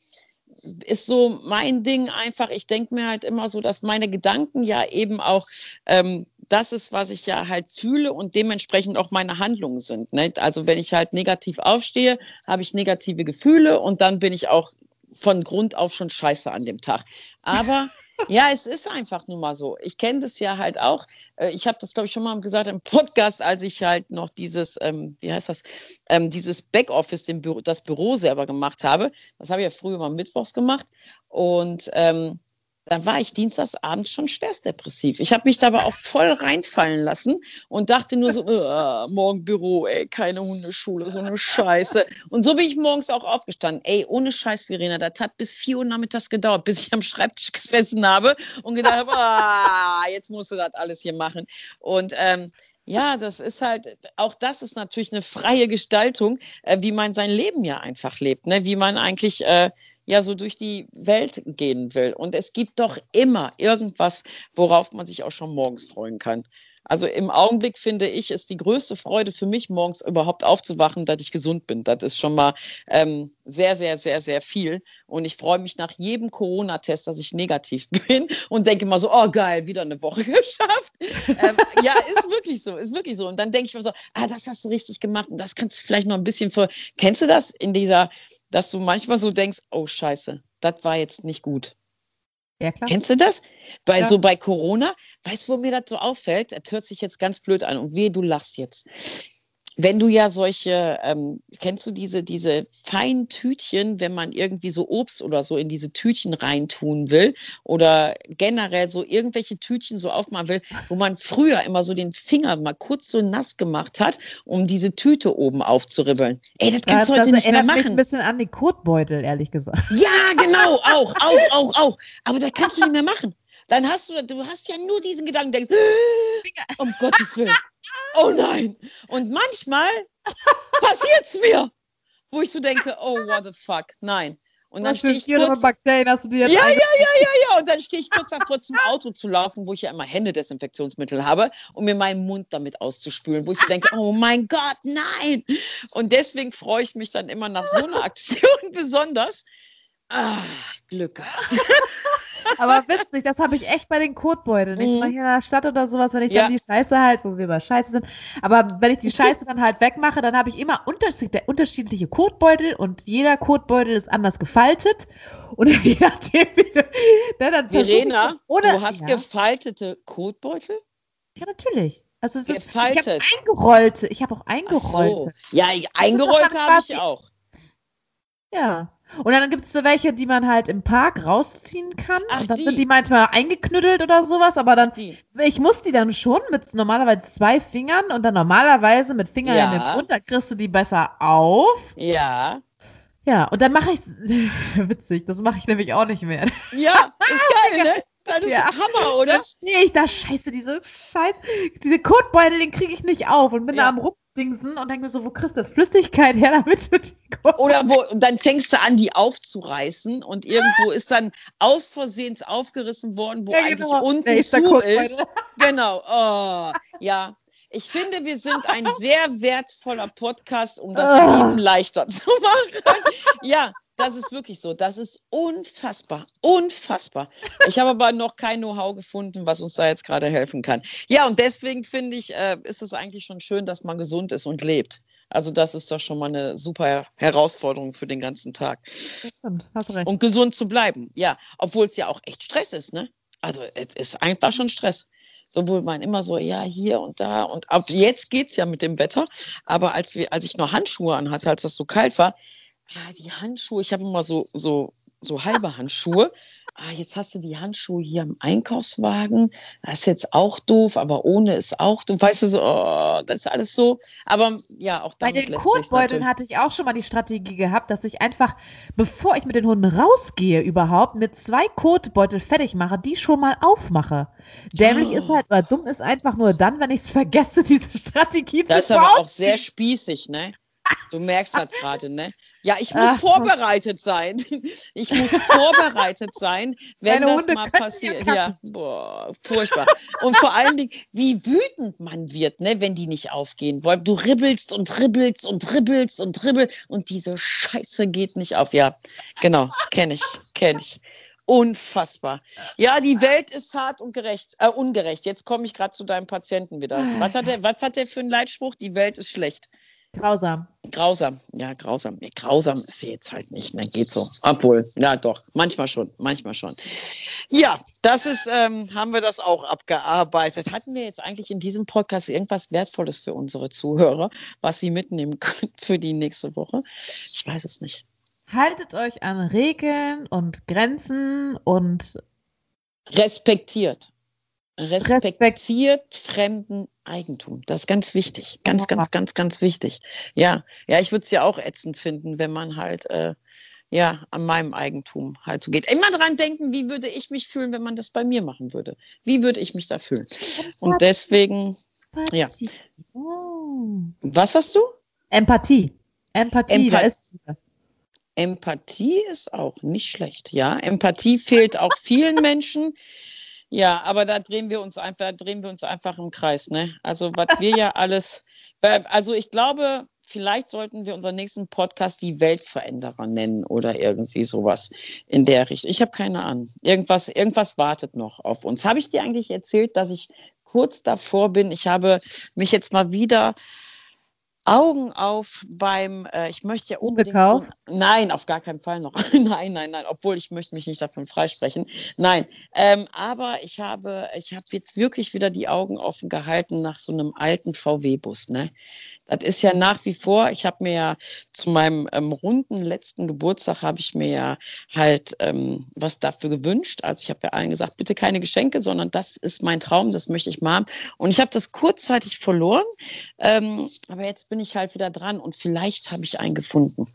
[SPEAKER 2] ist so mein Ding einfach, ich denke mir halt immer so, dass meine Gedanken ja eben auch ähm, das ist, was ich ja halt fühle und dementsprechend auch meine Handlungen sind. Ne? Also wenn ich halt negativ aufstehe, habe ich negative Gefühle und dann bin ich auch von Grund auf schon scheiße an dem Tag. Aber [laughs] ja, es ist einfach nun mal so. Ich kenne das ja halt auch. Äh, ich habe das, glaube ich, schon mal gesagt im Podcast, als ich halt noch dieses, ähm, wie heißt das, ähm, dieses Backoffice, Büro, das Büro selber gemacht habe. Das habe ich ja früher mal mittwochs gemacht. Und ähm, da war ich dienstagsabends schon schwerstdepressiv. Ich habe mich dabei auch voll reinfallen lassen und dachte nur so, äh, morgen Büro, ey, keine Hundeschule, so eine Scheiße. Und so bin ich morgens auch aufgestanden. Ey, ohne Scheiß, Verena, das hat bis vier Uhr nachmittags gedauert, bis ich am Schreibtisch [laughs] gesessen habe und gedacht habe, ah, jetzt musst du das alles hier machen. Und ähm, ja, das ist halt, auch das ist natürlich eine freie Gestaltung, äh, wie man sein Leben ja einfach lebt, ne? wie man eigentlich äh, ja so durch die Welt gehen will. Und es gibt doch immer irgendwas, worauf man sich auch schon morgens freuen kann. Also im Augenblick finde ich, ist die größte Freude für mich, morgens überhaupt aufzuwachen, dass ich gesund bin. Das ist schon mal ähm, sehr, sehr, sehr, sehr viel. Und ich freue mich nach jedem Corona-Test, dass ich negativ [laughs] bin und denke mal so, oh geil, wieder eine Woche [laughs] geschafft. ähm, ja, ist wirklich so, ist wirklich so. Und dann denke ich mir so, ah, das hast du richtig gemacht und das kannst du vielleicht noch ein bisschen für. Kennst du das in dieser, dass du manchmal so denkst, oh scheiße, das war jetzt nicht gut. Ja, klar. Kennst du das? Bei, ja. So bei Corona, weißt du, wo mir das so auffällt? Das hört sich jetzt ganz blöd an und weh, du lachst jetzt wenn du ja solche, ähm, kennst du diese, diese feinen Tütchen, wenn man irgendwie so Obst oder so in diese Tütchen reintun will oder generell so irgendwelche Tütchen so aufmachen will, wo man früher immer so den Finger mal kurz so nass gemacht hat, um diese Tüte oben aufzuribbeln. Ey, das kannst du heute nicht mehr machen. Mich
[SPEAKER 3] ein bisschen an den Kotbeutel, ehrlich gesagt.
[SPEAKER 2] Ja, genau, auch, auch, auch, auch. Aber das kannst du nicht mehr machen. Dann hast du, du hast ja nur diesen Gedanken, denkst, um Gottes Willen oh nein. Und manchmal passiert es mir, wo ich so denke, oh, what the fuck, nein. Und dann stehe ich kurz,
[SPEAKER 3] Bakterien hast du dir jetzt
[SPEAKER 2] ja, ja, ja, ja, ja. Und dann stehe ich kurz davor, zum Auto zu laufen, wo ich ja immer Händedesinfektionsmittel habe, um mir meinen Mund damit auszuspülen, wo ich so denke, oh mein Gott, nein. Und deswegen freue ich mich dann immer nach so einer Aktion besonders. Ah, Glück gehabt. [laughs]
[SPEAKER 3] Aber witzig, das habe ich echt bei den Kotbeuteln. Nicht mhm. mal hier in der Stadt oder sowas, wenn ich ja. dann die Scheiße halt, wo wir bei Scheiße sind. Aber wenn ich die Scheiße dann halt wegmache, dann habe ich immer unterschiedliche Kotbeutel und jeder Kotbeutel ist anders gefaltet. Und [laughs] je nachdem, wie du,
[SPEAKER 2] ne, dann Verena, oder, du hast ja. gefaltete Kotbeutel?
[SPEAKER 3] Ja, natürlich. Also es ist, Gefaltet. ich habe eingerollte. Ich habe auch eingerollte. So.
[SPEAKER 2] Ja, eingerollte habe ich auch.
[SPEAKER 3] Ja. Und dann gibt es so welche, die man halt im Park rausziehen kann. Ach, und dann die. sind die manchmal eingeknüttelt oder sowas, aber dann, die. ich muss die dann schon mit normalerweise zwei Fingern und dann normalerweise mit Fingern ja. in den Mund, da kriegst du die besser auf.
[SPEAKER 2] Ja.
[SPEAKER 3] Ja, und dann mache ich, [laughs] witzig, das mache ich nämlich auch nicht mehr.
[SPEAKER 2] Ja, ist [laughs] geil, ne? Das ist ja. Hammer, oder? Dann
[SPEAKER 3] stehe ich da, scheiße, diese Scheiße, diese Kotbeutel, den kriege ich nicht auf und bin ja. da am Ruck Dingsen und denke mir so, wo kriegst du das Flüssigkeit her, damit du die
[SPEAKER 2] Oder wo, und dann fängst du an, die aufzureißen und irgendwo ist dann aus Versehens aufgerissen worden, wo ja, eigentlich genau. unten ist zu ist. Genau, oh, ja. Ich finde, wir sind ein [laughs] sehr wertvoller Podcast, um das oh. Leben leichter zu machen. Ja, das ist wirklich so. Das ist unfassbar. Unfassbar. Ich habe aber noch kein Know-how gefunden, was uns da jetzt gerade helfen kann. Ja, und deswegen finde ich, äh, ist es eigentlich schon schön, dass man gesund ist und lebt. Also das ist doch schon mal eine super Herausforderung für den ganzen Tag. Das stimmt, hast recht. Und gesund zu bleiben, ja. Obwohl es ja auch echt Stress ist, ne? Also es ist einfach schon Stress. Sowohl man immer so, ja, hier und da. Und ab jetzt geht's ja mit dem Wetter. Aber als wir, als ich noch Handschuhe anhatte, als das so kalt war, ja, die Handschuhe, ich habe immer so, so so halbe Handschuhe. Ah, jetzt hast du die Handschuhe hier im Einkaufswagen. Das ist jetzt auch doof, aber ohne ist auch doof. Weißt du, so, oh, das ist alles so. Aber ja, auch
[SPEAKER 3] Bei den Kotbeuteln hatte ich auch schon mal die Strategie gehabt, dass ich einfach, bevor ich mit den Hunden rausgehe überhaupt, mit zwei Kotbeutel fertig mache, die schon mal aufmache. Dämlich oh. ist halt, oder dumm ist einfach nur dann, wenn ich es [laughs] vergesse, diese Strategie
[SPEAKER 2] das zu Das ist aber auch sehr spießig, ne? Du merkst das gerade, ne? Ja, ich muss Ach, vorbereitet sein. [laughs] Ich muss vorbereitet sein, wenn das Hunde mal passiert. Ja, boah, furchtbar. Und vor allen Dingen, wie wütend man wird, ne, wenn die nicht aufgehen wollen. Du ribbelst und ribbelst und ribbelst und ribbelst und diese Scheiße geht nicht auf. Ja, genau, kenne ich, kenne ich. Unfassbar. Ja, die Welt ist hart und gerecht, äh, ungerecht. Jetzt komme ich gerade zu deinem Patienten wieder. Was hat, der, was hat der für einen Leitspruch? Die Welt ist schlecht.
[SPEAKER 3] Grausam.
[SPEAKER 2] Grausam, ja, grausam. Nee, grausam ist sie jetzt halt nicht, ne? Geht so. Obwohl, ja doch, manchmal schon, manchmal schon. Ja, das ist, ähm, haben wir das auch abgearbeitet. Hatten wir jetzt eigentlich in diesem Podcast irgendwas Wertvolles für unsere Zuhörer, was sie mitnehmen können für die nächste Woche? Ich weiß es nicht.
[SPEAKER 3] Haltet euch an Regeln und Grenzen und
[SPEAKER 2] respektiert. Respektiert Respekt. fremden Eigentum. Das ist ganz wichtig. Ganz, ganz, ganz, ganz wichtig. Ja, ja, ich würde es ja auch ätzend finden, wenn man halt äh, ja an meinem Eigentum halt so geht. Immer dran denken, wie würde ich mich fühlen, wenn man das bei mir machen würde? Wie würde ich mich da fühlen? Und deswegen, ja. Oh. Was hast du?
[SPEAKER 3] Empathie. Empathie, Empath
[SPEAKER 2] da ist Empathie ist auch nicht schlecht, ja. Empathie fehlt auch vielen Menschen. Ja, aber da drehen wir uns einfach, drehen wir uns einfach im Kreis, ne? Also was wir ja [laughs] alles, also ich glaube, vielleicht sollten wir unseren nächsten Podcast die Weltveränderer nennen oder irgendwie sowas in der Richtung. Ich habe keine Ahnung. Irgendwas, irgendwas wartet noch auf uns. Habe ich dir eigentlich erzählt, dass ich kurz davor bin? Ich habe mich jetzt mal wieder Augen auf beim, äh, ich möchte ja unbedingt. So, nein, auf gar keinen Fall noch. [laughs] nein, nein, nein, obwohl ich möchte mich nicht davon freisprechen. Nein, ähm, aber ich habe, ich habe jetzt wirklich wieder die Augen offen gehalten nach so einem alten VW-Bus. Ne? Das ist ja nach wie vor, ich habe mir ja zu meinem ähm, runden letzten Geburtstag, habe ich mir ja halt ähm, was dafür gewünscht. Also ich habe ja allen gesagt, bitte keine Geschenke, sondern das ist mein Traum, das möchte ich mal. Und ich habe das kurzzeitig verloren, ähm, aber jetzt bin ich halt wieder dran und vielleicht habe ich einen gefunden.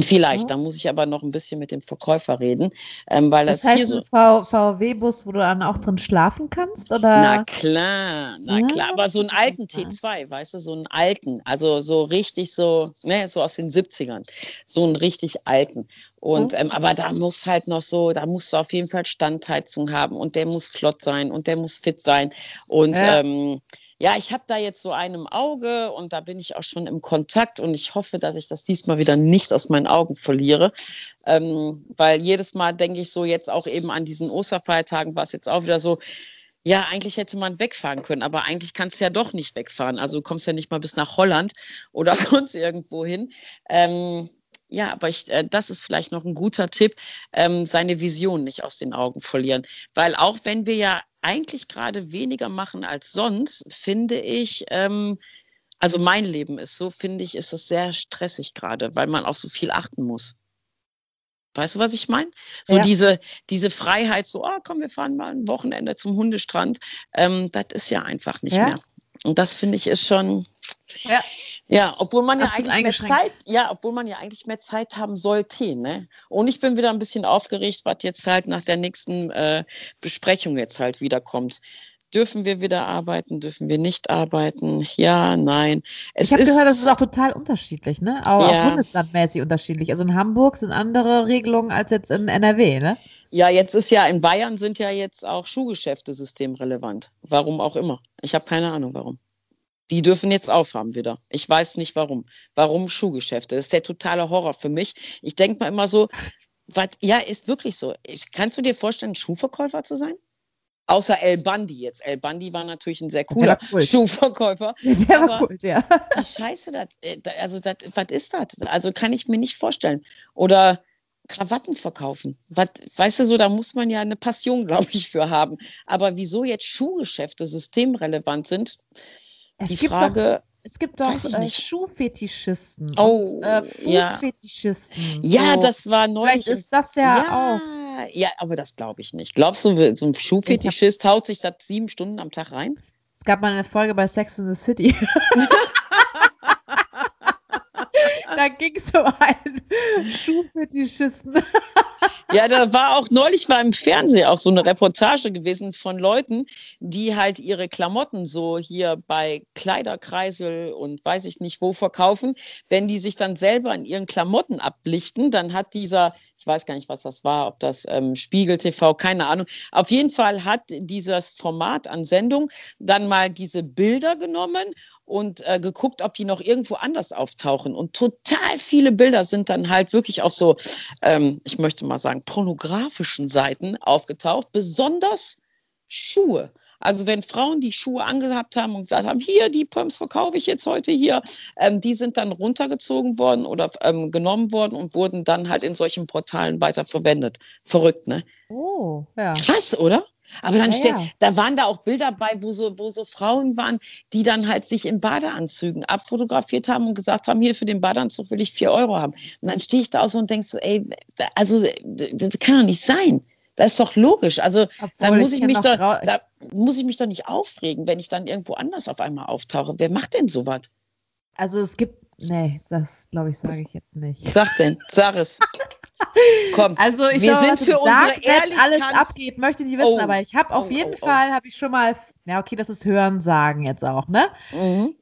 [SPEAKER 2] Vielleicht, ja. da muss ich aber noch ein bisschen mit dem Verkäufer reden, ähm, weil das, das heißt, hier
[SPEAKER 3] so VW-Bus, wo du dann auch drin schlafen kannst, oder?
[SPEAKER 2] Na klar, na ja, klar, aber so einen alten T2, weißt du, so einen alten, also so richtig so, ne, so aus den 70ern, so einen richtig alten. Und mhm. ähm, aber da muss halt noch so, da musst du auf jeden Fall Standheizung haben und der muss flott sein und der muss fit sein und ja. ähm, ja, ich habe da jetzt so einem Auge und da bin ich auch schon im Kontakt und ich hoffe, dass ich das diesmal wieder nicht aus meinen Augen verliere, ähm, weil jedes Mal denke ich so jetzt auch eben an diesen Osterfeiertagen war es jetzt auch wieder so, ja, eigentlich hätte man wegfahren können, aber eigentlich kannst du ja doch nicht wegfahren. Also du kommst ja nicht mal bis nach Holland oder [laughs] sonst irgendwo hin. Ähm, ja, aber ich, äh, das ist vielleicht noch ein guter Tipp, ähm, seine Vision nicht aus den Augen verlieren. Weil auch wenn wir ja eigentlich gerade weniger machen als sonst, finde ich, ähm, also mein Leben ist so, finde ich, ist es sehr stressig gerade, weil man auf so viel achten muss. Weißt du, was ich meine? So ja. diese, diese Freiheit, so, oh, komm, wir fahren mal ein Wochenende zum Hundestrand, ähm, das ist ja einfach nicht ja. mehr. Und das finde ich ist schon, ja, ja obwohl man ja eigentlich mehr Zeit, ja, obwohl man ja eigentlich mehr Zeit haben sollte, ne? Und ich bin wieder ein bisschen aufgeregt, was jetzt halt nach der nächsten äh, Besprechung jetzt halt wieder kommt. Dürfen wir wieder arbeiten? Dürfen wir nicht arbeiten? Ja, nein.
[SPEAKER 3] Es ich habe gehört, das ist auch total unterschiedlich, ne? Auch, ja. auch bundeslandmäßig unterschiedlich. Also in Hamburg sind andere Regelungen als jetzt in NRW, ne?
[SPEAKER 2] Ja, jetzt ist ja in Bayern sind ja jetzt auch Schuhgeschäfte systemrelevant. Warum auch immer. Ich habe keine Ahnung warum. Die dürfen jetzt aufhaben wieder. Ich weiß nicht warum. Warum Schuhgeschäfte? Das ist der totale Horror für mich. Ich denke mal immer so, was, ja, ist wirklich so. Ich, kannst du dir vorstellen, Schuhverkäufer zu sein? Außer El Bandi jetzt. El Bandi war natürlich ein sehr cooler cool. Schuhverkäufer. [laughs]
[SPEAKER 3] Der war cool, ja.
[SPEAKER 2] Die Scheiße, das, äh, also das, was ist das? Also kann ich mir nicht vorstellen. Oder Krawatten verkaufen. Was, weißt du so, da muss man ja eine Passion, [laughs] glaube ich, für haben. Aber wieso jetzt Schuhgeschäfte systemrelevant sind,
[SPEAKER 3] Es
[SPEAKER 2] die
[SPEAKER 3] gibt
[SPEAKER 2] Frage.
[SPEAKER 3] Doch, es gibt doch äh. Schuhfetischisten.
[SPEAKER 2] Oh,
[SPEAKER 3] und, äh. Fußfetischisten.
[SPEAKER 2] Ja,
[SPEAKER 3] so.
[SPEAKER 2] das war neulich.
[SPEAKER 3] Vielleicht ist das ja, auch.
[SPEAKER 2] ja, ja, aber das glaube ich nicht. Glaubst du, so ein Schuhfetischist haut sich das sieben Stunden am Tag rein?
[SPEAKER 3] Es gab mal eine Folge bei Sex in the City. [laughs] da ging es um einen Schuhfetischisten.
[SPEAKER 2] Ja, da war auch neulich war im Fernsehen auch so eine Reportage gewesen von Leuten, die halt ihre Klamotten so hier bei Kleiderkreisel und weiß ich nicht wo verkaufen. Wenn die sich dann selber in ihren Klamotten ablichten, dann hat dieser, ich weiß gar nicht, was das war, ob das ähm, Spiegel TV, keine Ahnung. Auf jeden Fall hat dieses Format an Sendung dann mal diese Bilder genommen und äh, geguckt, ob die noch irgendwo anders auftauchen. Und total viele Bilder sind dann halt wirklich auf so, ähm, ich möchte mal sagen, pornografischen Seiten aufgetaucht, besonders Schuhe. Also wenn Frauen die Schuhe angehabt haben und gesagt haben, hier, die Pumps verkaufe ich jetzt heute hier, ähm, die sind dann runtergezogen worden oder ähm, genommen worden und wurden dann halt in solchen Portalen weiter verwendet. Verrückt, ne?
[SPEAKER 3] Oh, ja.
[SPEAKER 2] Krass, oder? Aber dann
[SPEAKER 3] Ja,
[SPEAKER 2] steht,
[SPEAKER 3] ja.
[SPEAKER 2] da waren da auch Bilder bei, wo so, wo so Frauen waren, die dann halt sich in Badeanzügen abfotografiert haben und gesagt haben, hier für den Badeanzug will ich vier Euro haben. Und dann stehe ich da auch so und denk so, ey, also das kann doch nicht sein. Das ist doch logisch. Also da muss ich,
[SPEAKER 3] kenn
[SPEAKER 2] mich doch, da muss ich mich doch nicht aufregen, wenn ich dann irgendwo anders auf einmal auftauche. Wer macht denn sowas?
[SPEAKER 3] Also es gibt, nee, das glaube ich, sage ich jetzt nicht.
[SPEAKER 2] Sag denn, sag es. [laughs] Komm,
[SPEAKER 3] Also ich
[SPEAKER 2] wir
[SPEAKER 3] glaube,
[SPEAKER 2] sind für unsere Ehrlichkeit.
[SPEAKER 3] alles abgeht, möchte ich nicht wissen,
[SPEAKER 2] Oh.
[SPEAKER 3] aber ich habe auf
[SPEAKER 2] Oh,
[SPEAKER 3] jeden
[SPEAKER 2] oh, oh.
[SPEAKER 3] Fall, habe ich schon mal, ja okay, das ist Hören sagen jetzt auch, ne?
[SPEAKER 2] mhm.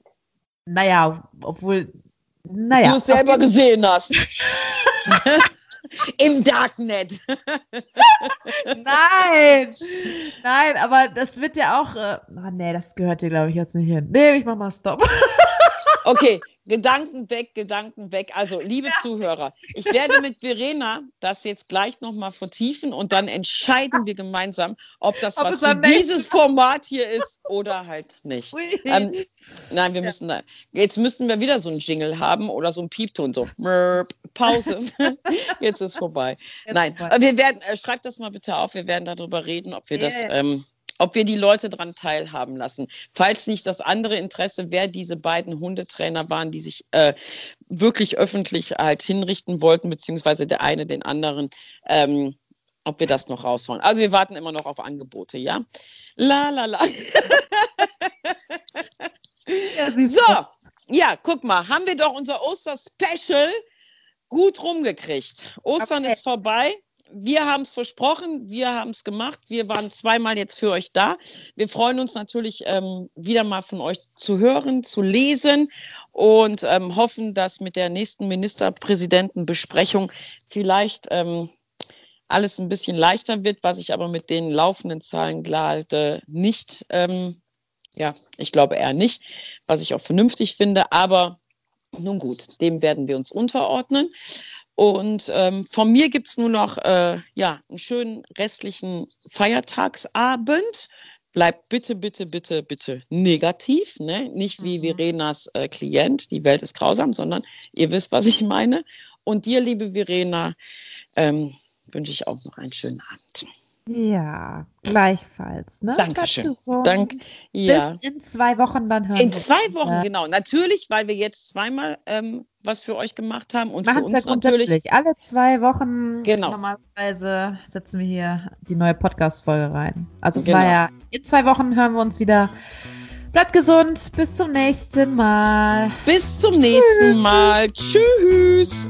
[SPEAKER 3] Naja, obwohl, naja.
[SPEAKER 2] du es selber gesehen hast. [laughs] Im Darknet. [laughs]
[SPEAKER 3] Nein, nein, aber das wird ja auch, äh, oh nee, das gehört hier glaube ich jetzt nicht hin. Nee, ich mach mal Stopp. [laughs]
[SPEAKER 2] Okay, Gedanken weg, Gedanken weg. Also, liebe Zuhörer, ich werde mit Verena das jetzt gleich nochmal vertiefen und dann entscheiden wir gemeinsam, ob das
[SPEAKER 3] Ob
[SPEAKER 2] was für dieses Format hier ist oder halt nicht. Ähm, nein, wir müssen da, jetzt müssten wir wieder so einen Jingle haben oder so einen Piepton, so Mörp, Pause. [laughs] jetzt ist vorbei.
[SPEAKER 3] Jetzt
[SPEAKER 2] nein,
[SPEAKER 3] vorbei.
[SPEAKER 2] wir werden, äh, schreibt das mal bitte auf, wir werden darüber reden, ob wir das,
[SPEAKER 3] Ja.
[SPEAKER 2] ähm, ob wir die Leute daran teilhaben lassen. Falls nicht das andere Interesse, wer diese beiden Hundetrainer waren, die sich äh, wirklich öffentlich halt hinrichten wollten, beziehungsweise der eine den anderen, ähm, ob wir das noch raushauen. Also wir warten immer noch auf Angebote, ja? La la la. [laughs]
[SPEAKER 3] Ja,
[SPEAKER 2] So, ja, guck mal, haben wir doch unser Oster-Special gut rumgekriegt. Ostern
[SPEAKER 3] Okay.
[SPEAKER 2] ist vorbei. Wir haben es versprochen, wir haben es gemacht. Wir waren zweimal jetzt für euch da. Wir freuen uns natürlich ähm, wieder mal von euch zu hören, zu lesen und ähm, hoffen, dass mit der nächsten Ministerpräsidentenbesprechung vielleicht ähm, alles ein bisschen leichter wird, was ich aber mit den laufenden Zahlen gerade nicht ähm, ja, ich glaube eher nicht, was ich auch vernünftig finde. Aber nun gut, dem werden wir uns unterordnen. Und ähm, von mir gibt es nur noch äh, ja, einen schönen restlichen Feiertagsabend. Bleibt bitte, bitte, bitte, bitte negativ. Ne? Nicht wie
[SPEAKER 3] Mhm.
[SPEAKER 2] Verenas äh, Klient, die Welt ist grausam, sondern ihr wisst, was ich meine. Und dir, liebe Verena, ähm, wünsche ich auch noch einen schönen Abend.
[SPEAKER 3] Ja, gleichfalls. Ne?
[SPEAKER 2] Dankeschön. Dank. Ja.
[SPEAKER 3] Bis in zwei Wochen dann hören
[SPEAKER 2] In zwei
[SPEAKER 3] uns
[SPEAKER 2] Wochen,
[SPEAKER 3] wieder.
[SPEAKER 2] genau. Natürlich, weil wir jetzt zweimal ähm, was für euch gemacht haben und
[SPEAKER 3] Machen
[SPEAKER 2] für
[SPEAKER 3] es ja
[SPEAKER 2] uns natürlich.
[SPEAKER 3] Alle zwei Wochen
[SPEAKER 2] Genau.
[SPEAKER 3] normalerweise setzen wir hier die neue Podcast-Folge rein. Also
[SPEAKER 2] Genau.
[SPEAKER 3] daher, in zwei Wochen hören wir uns wieder. Bleibt gesund, bis zum nächsten Mal.
[SPEAKER 2] Bis zum nächsten Mal. Tschüss.